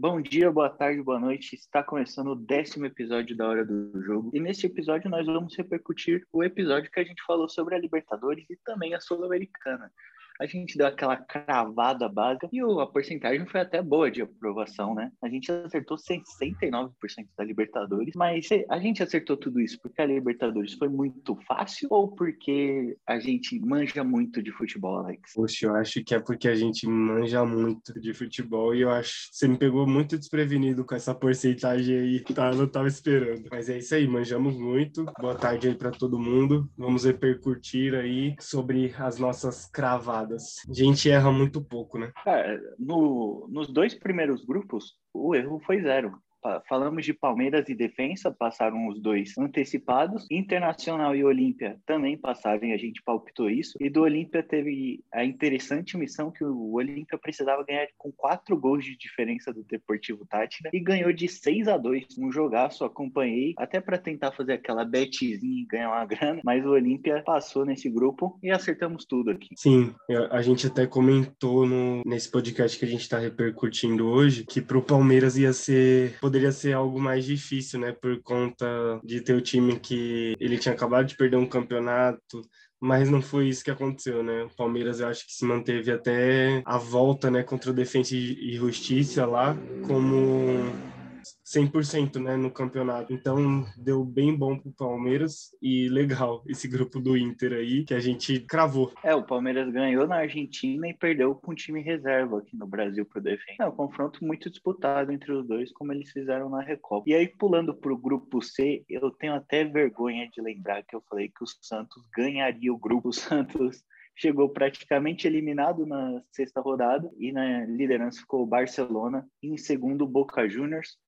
Bom dia, boa tarde, boa noite. Está começando o décimo episódio da Hora do Jogo. E neste episódio nós vamos repercutir o episódio que a gente falou sobre a Libertadores e também a Sul-Americana a gente deu aquela cravada básica e a porcentagem foi até boa de aprovação, né? A gente acertou 69% da Libertadores, mas a gente acertou tudo isso porque a Libertadores foi muito fácil ou porque a gente manja muito de futebol, Alex? Poxa, eu acho que é porque a gente manja muito de futebol e eu acho que você me pegou muito desprevenido com essa porcentagem aí, tá? Eu não tava esperando. Mas é isso aí, manjamos muito. Boa tarde aí para todo mundo. Vamos repercutir aí sobre as nossas cravadas A gente erra muito pouco, né? Cara, no, nos dois primeiros grupos, o erro foi zero. Falamos de Palmeiras e Defensa, passaram os dois antecipados. Internacional e Olímpia também passaram e a gente palpitou isso. E do Olímpia teve a interessante missão que o Olímpia precisava ganhar com quatro gols de diferença do Deportivo Tátira e ganhou de 6 a 2 Um jogaço, acompanhei, até para tentar fazer aquela betzinha e ganhar uma grana, mas o Olímpia passou nesse grupo e acertamos tudo aqui. Sim, a gente até comentou no, nesse podcast que a gente está repercutindo hoje que para o Palmeiras ia ser poderia ser algo mais difícil, né? Por conta de ter o time que ele tinha acabado de perder um campeonato, mas não foi isso que aconteceu, né? O Palmeiras eu acho que se manteve até a volta, né, contra o Defensa e Justiça lá como 100% né, no campeonato. Então deu bem bom pro Palmeiras e legal esse grupo do Inter aí que a gente cravou. É, o Palmeiras ganhou na Argentina e perdeu com o time reserva aqui no Brasil pro Defensa. É um confronto muito disputado entre os dois, como eles fizeram na Recopa. E aí, pulando pro grupo C, eu tenho até vergonha de lembrar que eu falei que o Santos ganharia o grupo. O Santos chegou praticamente eliminado na sexta rodada e na liderança ficou o Barcelona, em segundo Boca Juniors,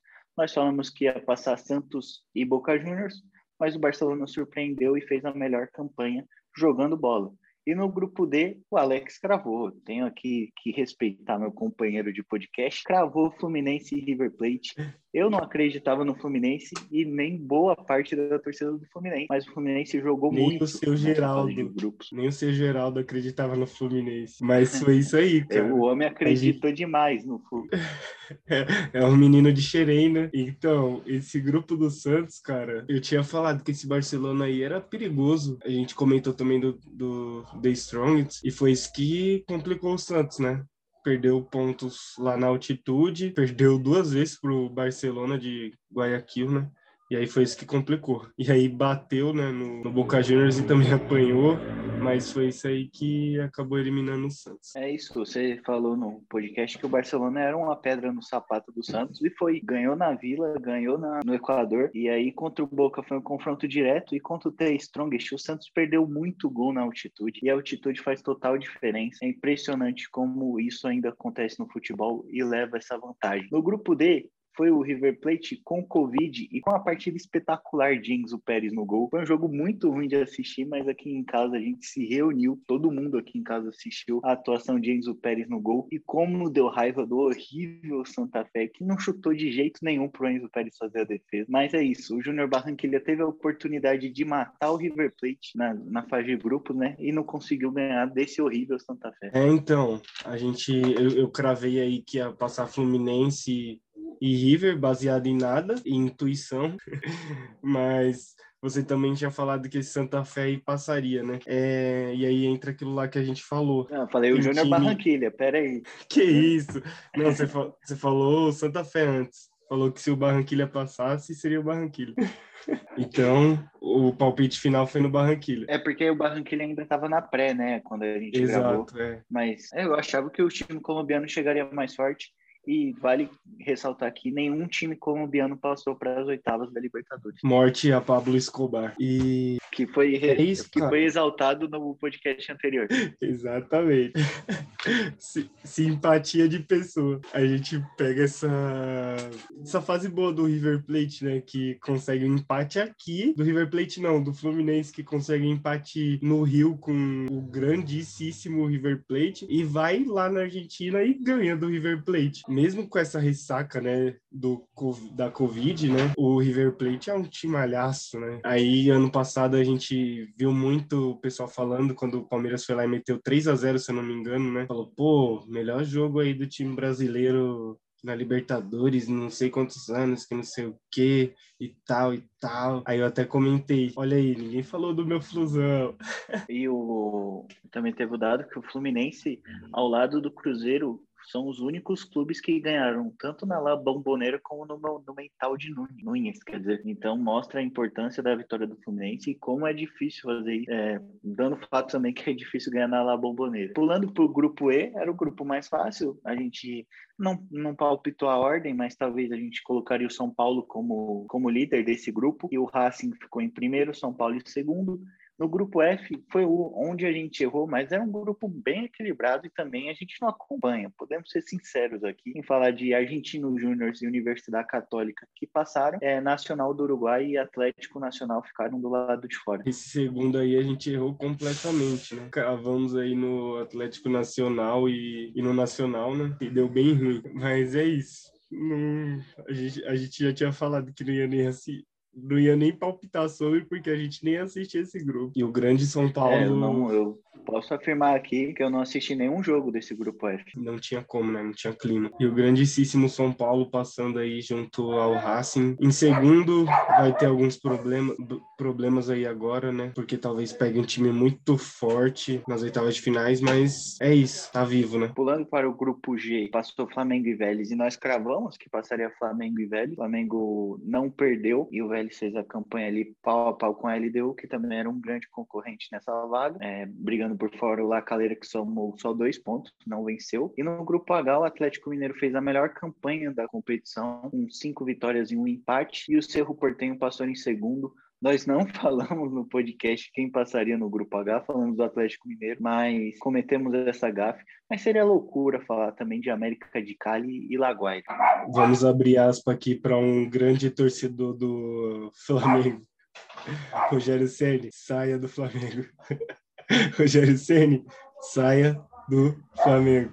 nós falamos que ia passar Santos e Boca Juniors, mas o Barcelona surpreendeu e fez a melhor campanha jogando bola. E no grupo D, o Alex cravou. Tenho aqui que respeitar meu companheiro de podcast. Cravou Fluminense e River Plate. Eu não acreditava no Fluminense e nem boa parte da torcida do Fluminense. Mas o Fluminense jogou nem muito. O seu Geraldo, nem o seu Geraldo acreditava no Fluminense. Mas foi isso aí, cara. o homem acreditou gente... demais no Fluminense. É, um menino de Xerena. Então, esse grupo do Santos, cara, eu tinha falado que esse Barcelona aí era perigoso. A gente comentou também do, do The Strongest. E foi isso que complicou o Santos, né? perdeu pontos lá na altitude, perdeu duas vezes para o Barcelona de Guayaquil, né? E aí foi isso que complicou. E aí bateu né, no, no Boca Juniors e também apanhou, mas foi isso aí que acabou eliminando o Santos. É isso, você falou no podcast que o Barcelona era uma pedra no sapato do Santos e foi. Ganhou na Vila, ganhou na, no Equador, e aí contra o Boca foi um confronto direto, e contra o The Strongest, o Santos perdeu muito gol na altitude, e a altitude faz total diferença. É impressionante como isso ainda acontece no futebol e leva essa vantagem. No grupo D, foi o River Plate com Covid e com a partida espetacular de Enzo Pérez no gol. Foi um jogo muito ruim de assistir, mas aqui em casa a gente se reuniu, todo mundo aqui em casa assistiu a atuação de Enzo Pérez no gol e como deu raiva do horrível Santa Fé, que não chutou de jeito nenhum pro Enzo Pérez fazer a defesa. Mas é isso, o Júnior Barranquilla teve a oportunidade de matar o River Plate na, na fase de grupos, né? E não conseguiu ganhar desse horrível Santa Fé. É, então, a gente, eu, eu cravei aí que ia passar Fluminense e River, baseado em nada, em intuição, mas você também tinha falado que Santa Fé aí passaria, né? É, e aí entra aquilo lá que a gente falou. Não, falei o Júnior time... Barranquilha, peraí. Que isso? Não, você, fa... você falou Santa Fé antes. Falou que se o Barranquilha passasse, seria o Barranquilha. Então, o palpite final foi no Barranquilha. É porque o Barranquilha ainda estava na pré, né? Quando a gente Exato, gravou. É. Mas é, eu achava que o time colombiano chegaria mais forte. E vale ressaltar que nenhum time colombiano passou para as oitavas da Libertadores. Morte a Pablo Escobar. E que foi é isso, que foi exaltado no podcast anterior. Exatamente. Simpatia de pessoa. A gente pega essa essa fase boa do River Plate, né, que consegue um empate aqui, do River Plate não, do Fluminense que consegue um empate no Rio com o grandíssimo River Plate e vai lá na Argentina e ganha do River Plate mesmo com essa ressaca, né, do, da Covid, né, o River Plate é um time malhaço, né? Aí, ano passado, a gente viu muito o pessoal falando, quando o Palmeiras foi lá e meteu 3 a 0 se eu não me engano, né? Falou, pô, melhor jogo aí do time brasileiro na Libertadores, não sei quantos anos, que não sei o que e tal e tal. Aí eu até comentei, olha aí, ninguém falou do meu Flusão. E o também teve o dado que o Fluminense, ao lado do Cruzeiro, são os únicos clubes que ganharam tanto na La Bombonera como no, no mental de Nunes, quer dizer. Então mostra a importância da vitória do Fluminense e como é difícil fazer isso, é, dando fato também que é difícil ganhar na La Bombonera. Pulando para o grupo E, era o grupo mais fácil, a gente não, não palpitou a ordem, mas talvez a gente colocaria o São Paulo como, como líder desse grupo e o Racing ficou em primeiro, São Paulo em segundo, no grupo F foi onde a gente errou, mas é um grupo bem equilibrado e também a gente não acompanha. Podemos ser sinceros aqui em falar de Argentino Júnior e Universidade Católica que passaram, é, Nacional do Uruguai e Atlético Nacional ficaram do lado de fora. Esse segundo aí a gente errou completamente, né? Cravamos aí no Atlético Nacional e, e no Nacional, né? E deu bem ruim. Mas é isso. Não, a, gente, a gente já tinha falado que não ia nem assim, não ia nem palpitar sobre, porque a gente nem assistia esse grupo. E o grande São Paulo. É, não, eu posso afirmar aqui que eu não assisti nenhum jogo desse grupo F. Não tinha como, né? Não tinha clima. E o grandíssimo São Paulo passando aí junto ao Racing. Em segundo, vai ter alguns problemas, problemas aí agora, né? Porque talvez pegue um time muito forte nas oitavas de finais, mas é isso, tá vivo, né? Pulando para o grupo G, passou Flamengo e Vélez, e nós cravamos que passaria Flamengo e Vélez. Flamengo não perdeu e o Vélez fez a campanha ali pau a pau com a LDU, que também era um grande concorrente nessa vaga, é, brigando por fora o Lacaleira, que somou só dois pontos, não venceu. E no grupo H, o Atlético Mineiro fez a melhor campanha da competição, com cinco vitórias e um empate, e o Cerro Portenho passou em segundo, nós não falamos no podcast quem passaria no grupo H, falamos do Atlético Mineiro, mas cometemos essa gafe. Mas seria loucura falar também de América de Cali e Laguaira. Vamos abrir aspas aqui para um grande torcedor do Flamengo. Rogério Ceni, saia do Flamengo. Rogério Ceni, saia do Flamengo.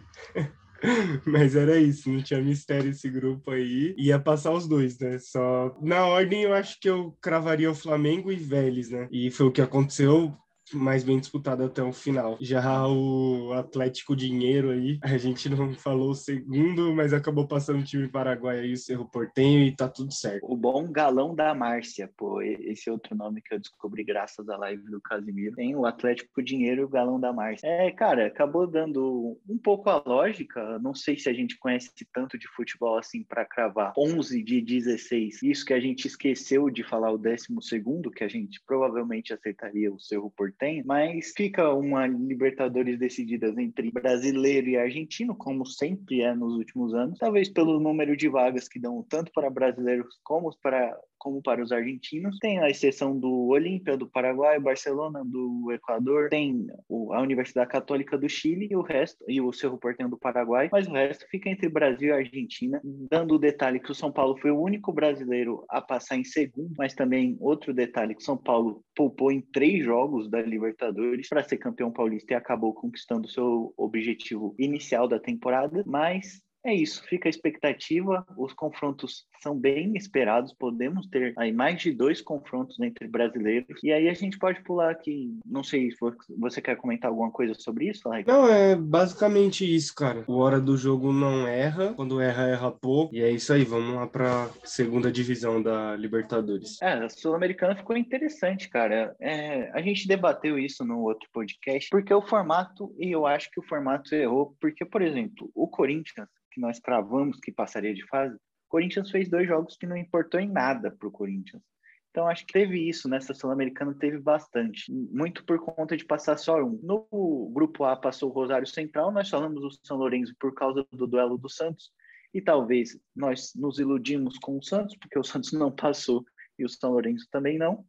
Mas era isso, não tinha mistério esse grupo aí. Ia passar os dois, né? Só na ordem eu acho que eu cravaria o Flamengo e Vélez, né? E foi o que aconteceu mais bem disputado até o final. Já o Atlético Dinheiro aí, a gente não falou o segundo, mas acabou passando o time Paraguai aí, o Cerro Portenho, e tá tudo certo. O bom galão da Márcia, pô, esse é outro nome que eu descobri graças à live do Casimiro. Tem o Atlético Dinheiro e o galão da Márcia. É, cara, acabou dando um pouco a lógica, não sei se a gente conhece tanto de futebol assim para cravar 11 de 16. Isso que a gente esqueceu de falar o décimo segundo, que a gente provavelmente acertaria o Cerro Portenho tem, mas fica uma Libertadores decididas entre brasileiro e argentino, como sempre é nos últimos anos, talvez pelo número de vagas que dão tanto para brasileiros como para como para os argentinos. Tem a exceção do Olímpia, do Paraguai, Barcelona, do Equador, tem a Universidade Católica do Chile e o resto, e o Cerro Porteño do Paraguai, mas o resto fica entre Brasil e Argentina, dando o detalhe que o São Paulo foi o único brasileiro a passar em segundo, mas também outro detalhe que o São Paulo poupou em três jogos da Libertadores para ser campeão paulista e acabou conquistando seu objetivo inicial da temporada, mas é isso, fica a expectativa. Os confrontos são bem esperados. Podemos ter aí mais de dois confrontos entre brasileiros. E aí a gente pode pular aqui. Não sei se você quer comentar alguma coisa sobre isso, Alex? Não, é basicamente isso, cara. O hora do jogo não erra. Quando erra, erra pouco. E é isso aí. Vamos lá para segunda divisão da Libertadores. É, a Sul-Americana ficou interessante, cara. É, a gente debateu isso no outro podcast, porque o formato, e eu acho que o formato errou, porque, por exemplo, o Corinthians que nós cravamos que passaria de fase, o Corinthians fez dois jogos que não importou em nada para o Corinthians. Então, acho que teve isso nessa Sul-Americana, teve bastante. Muito por conta de passar só um. No grupo A passou o Rosário Central, nós falamos do São Lourenço por causa do duelo do Santos. E talvez nós nos iludimos com o Santos, porque o Santos não passou e o São Lourenço também não.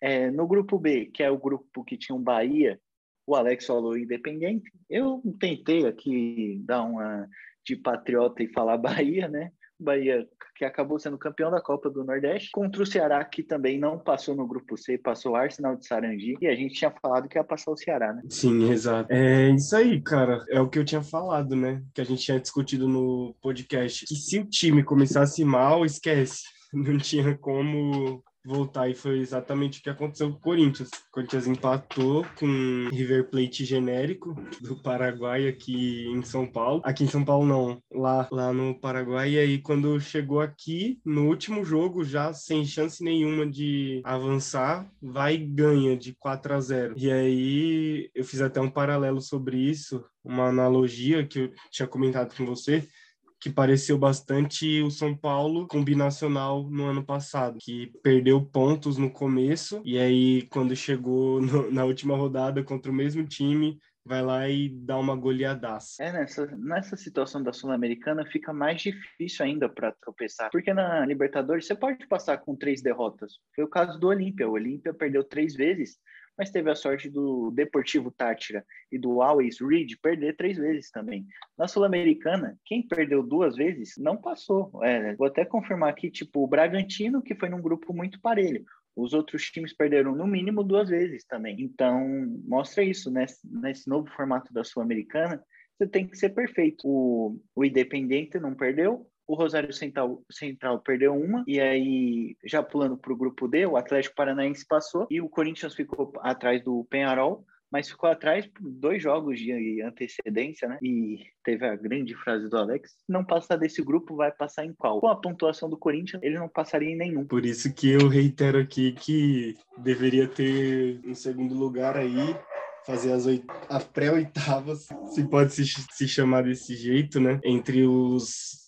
É, no grupo B, que é o grupo que tinha o Bahia, o Alex falou Independente. Eu tentei aqui dar uma de patriota e falar Bahia, né? Bahia que acabou sendo campeão da Copa do Nordeste, contra o Ceará, que também não passou no grupo C, passou o Arsenal de Sarandi, e a gente tinha falado que ia passar o Ceará, né? Sim, exato. É isso aí, cara. É o que eu tinha falado, né? Que a gente tinha discutido no podcast. Que se o time começasse mal, esquece. Não tinha como voltar e foi exatamente o que aconteceu com o Corinthians. O Corinthians empatou com River Plate genérico do Paraguai aqui em São Paulo. Aqui em São Paulo não, lá, lá no Paraguai. E aí quando chegou aqui, no último jogo, já sem chance nenhuma de avançar, vai e ganha de 4 a 0. E aí eu fiz até um paralelo sobre isso, uma analogia que eu tinha comentado com você que pareceu bastante o São Paulo combinacional no ano passado, que perdeu pontos no começo e aí quando chegou no, na última rodada contra o mesmo time, vai lá e dá uma goleadaça. É, nessa, nessa situação da Sul-Americana fica mais difícil ainda para tropeçar, porque na Libertadores você pode passar com três derrotas. Foi o caso do Olímpia. O Olímpia perdeu três vezes, mas teve a sorte do Deportivo Tátira e do Always Reed perder três vezes também. Na Sul-Americana, quem perdeu duas vezes não passou. É, vou até confirmar aqui, tipo, o Bragantino, que foi num grupo muito parelho. Os outros times perderam no mínimo duas vezes também. Então, mostra isso, né? Nesse novo formato da Sul-Americana, você tem que ser perfeito. O, o Independente não perdeu, o Rosário Central, Central perdeu uma, e aí, já pulando para o grupo D, o Atlético Paranaense passou, e o Corinthians ficou atrás do Penharol, mas ficou atrás por dois jogos de antecedência, né? E teve a grande frase do Alex: não passar desse grupo, vai passar em qual? Com a pontuação do Corinthians, ele não passaria em nenhum. Por isso que eu reitero aqui que deveria ter um segundo lugar aí fazer as oit... a pré-oitavas, se pode se, se chamar desse jeito, né? Entre os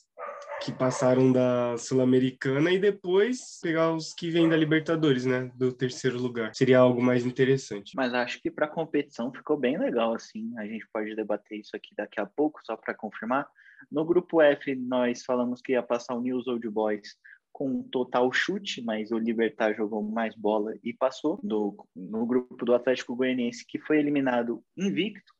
que passaram da Sul-Americana e depois pegar os que vêm da Libertadores, né? Do terceiro lugar. Seria algo mais interessante. Mas acho que para a competição ficou bem legal, assim. A gente pode debater isso aqui daqui a pouco, só para confirmar. No grupo F, nós falamos que ia passar o News Old Boys com um total chute, mas o Libertar jogou mais bola e passou. Do, no grupo do Atlético Goianiense, que foi eliminado invicto,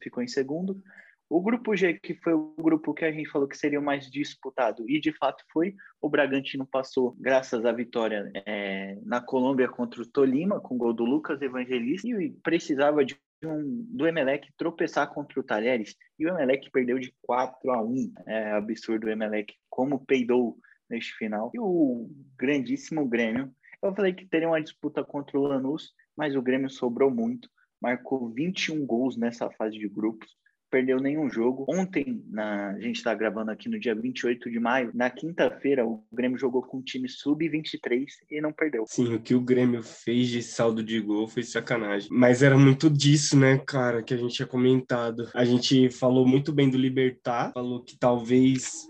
ficou em segundo. O grupo G, que foi o grupo que a gente falou que seria o mais disputado, e de fato foi, o Bragantino passou graças à vitória é, na Colômbia contra o Tolima, com gol do Lucas Evangelista, e precisava de um, do Emelec tropeçar contra o Talheres, e o Emelec perdeu de 4 a 1. É absurdo o Emelec, como peidou neste final. E o grandíssimo Grêmio, eu falei que teria uma disputa contra o Lanús, mas o Grêmio sobrou muito, marcou 21 gols nessa fase de grupos, perdeu nenhum jogo. Ontem, na, a gente está gravando aqui no dia 28 de maio, na quinta-feira, o Grêmio jogou com um time sub-23 e não perdeu. Sim, o que o Grêmio fez de saldo de gol foi sacanagem. Mas era muito disso, né, cara, que a gente tinha comentado. A gente falou muito bem do Libertar, falou que talvez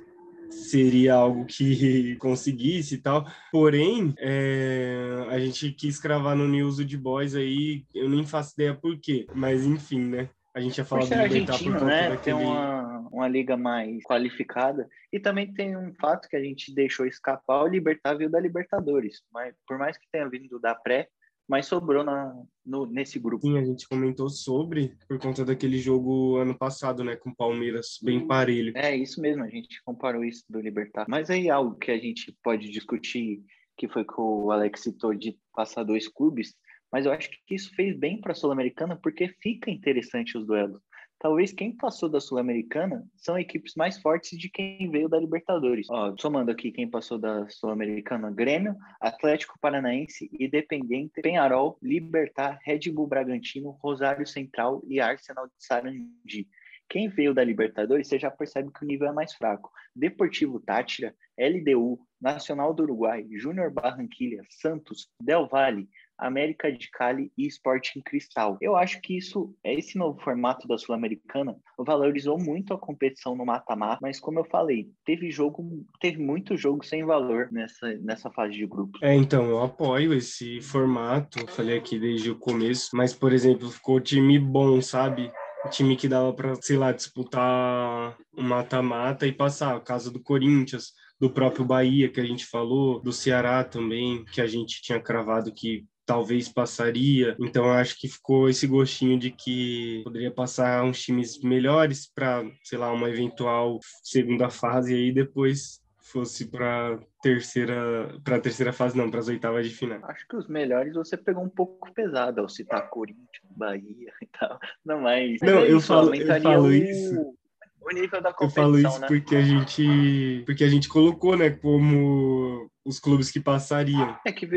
seria algo que conseguisse e tal. Porém, é, a gente quis cravar no News de Boys aí, eu nem faço ideia por quê, mas enfim, né? A gente ia falar do Libertar por conta né? Daquele... Tem uma, uma liga mais qualificada. E também tem um fato que a gente deixou escapar, o Libertar veio da Libertadores. Mas por mais que tenha vindo da pré, mas sobrou na, no, nesse grupo. Sim, a gente comentou sobre, por conta daquele jogo ano passado, né, com o Palmeiras, bem parelho. É, isso mesmo, a gente comparou isso do Libertar. Mas aí algo que a gente pode discutir, que foi que o Alex citou de passar dois clubes, mas eu acho que isso fez bem para a Sul-Americana porque fica interessante os duelos. Talvez quem passou da Sul-Americana são equipes mais fortes de quem veio da Libertadores. Ó, somando aqui quem passou da Sul-Americana: Grêmio, Atlético Paranaense, Independente, Penharol, Libertar, Red Bull Bragantino, Rosário Central e Arsenal de Sarandi. Quem veio da Libertadores, você já percebe que o nível é mais fraco. Deportivo Tátira, LDU, Nacional do Uruguai, Júnior Barranquilha, Santos, Del Valle, América de Cali e Sporting Cristal. Eu acho que isso, esse novo formato da Sul-Americana, valorizou muito a competição no mata-mata, mas como eu falei, teve jogo, teve muito jogo sem valor nessa, nessa fase de grupos. É, então, eu apoio esse formato, falei aqui desde o começo, mas, por exemplo, ficou time bom, sabe? time que dava para, sei lá, disputar um mata-mata e passar. O caso do Corinthians, do próprio Bahia, que a gente falou, do Ceará também, que a gente tinha cravado que talvez passaria. Então eu acho que ficou esse gostinho de que poderia passar uns times melhores para, sei lá, uma eventual segunda fase e aí depois fosse para terceira para terceira fase não para as oitavas de final acho que os melhores você pegou um pouco pesado ao citar Corinthians Bahia e tal não mas não eu falo eu falo o... isso o nível da competição, Eu falo isso né? porque a gente porque a gente colocou, né, como os clubes que passariam. É que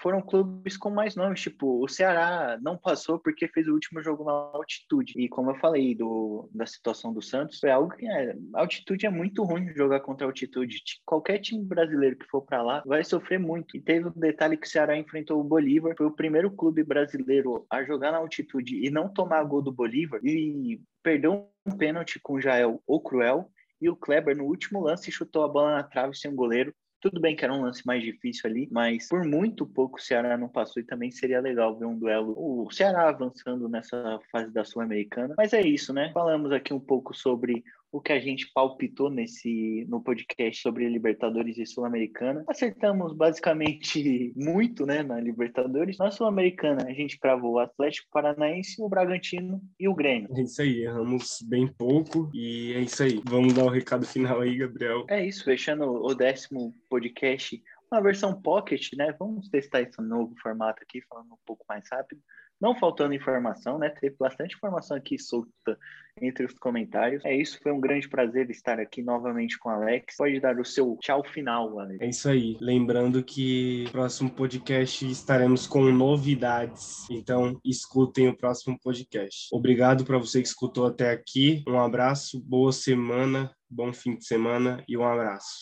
foram clubes com mais nomes, tipo, o Ceará não passou porque fez o último jogo na altitude. E como eu falei do, da situação do Santos, foi algo que é, altitude é muito ruim jogar contra altitude. Qualquer time brasileiro que for para lá vai sofrer muito. E teve o um detalhe que o Ceará enfrentou o Bolívar, foi o primeiro clube brasileiro a jogar na altitude e não tomar gol do Bolívar e perdeu um pênalti com o Jael ou Cruel. E o Kleber, no último lance, chutou a bola na trave sem o goleiro. Tudo bem que era um lance mais difícil ali, mas por muito pouco o Ceará não passou e também seria legal ver um duelo. O Ceará avançando nessa fase da Sul-Americana. Mas é isso, né? Falamos aqui um pouco sobre o que a gente palpitou nesse no podcast sobre Libertadores e Sul-Americana. Acertamos basicamente muito, né, na Libertadores. Na Sul-Americana, a gente cravou o Atlético Paranaense, o Bragantino e o Grêmio. É isso aí, erramos bem pouco e é isso aí. Vamos dar o recado final aí, Gabriel. É isso, fechando o décimo podcast, uma versão pocket, né? Vamos testar esse novo formato aqui, falando um pouco mais rápido não faltando informação, né? Teve bastante informação aqui solta entre os comentários. É isso, foi um grande prazer estar aqui novamente com o Alex. Pode dar o seu tchau final, Alex. É isso aí. Lembrando que no próximo podcast estaremos com novidades. Então, escutem o próximo podcast. Obrigado para você que escutou até aqui. Um abraço, boa semana, bom fim de semana e um abraço.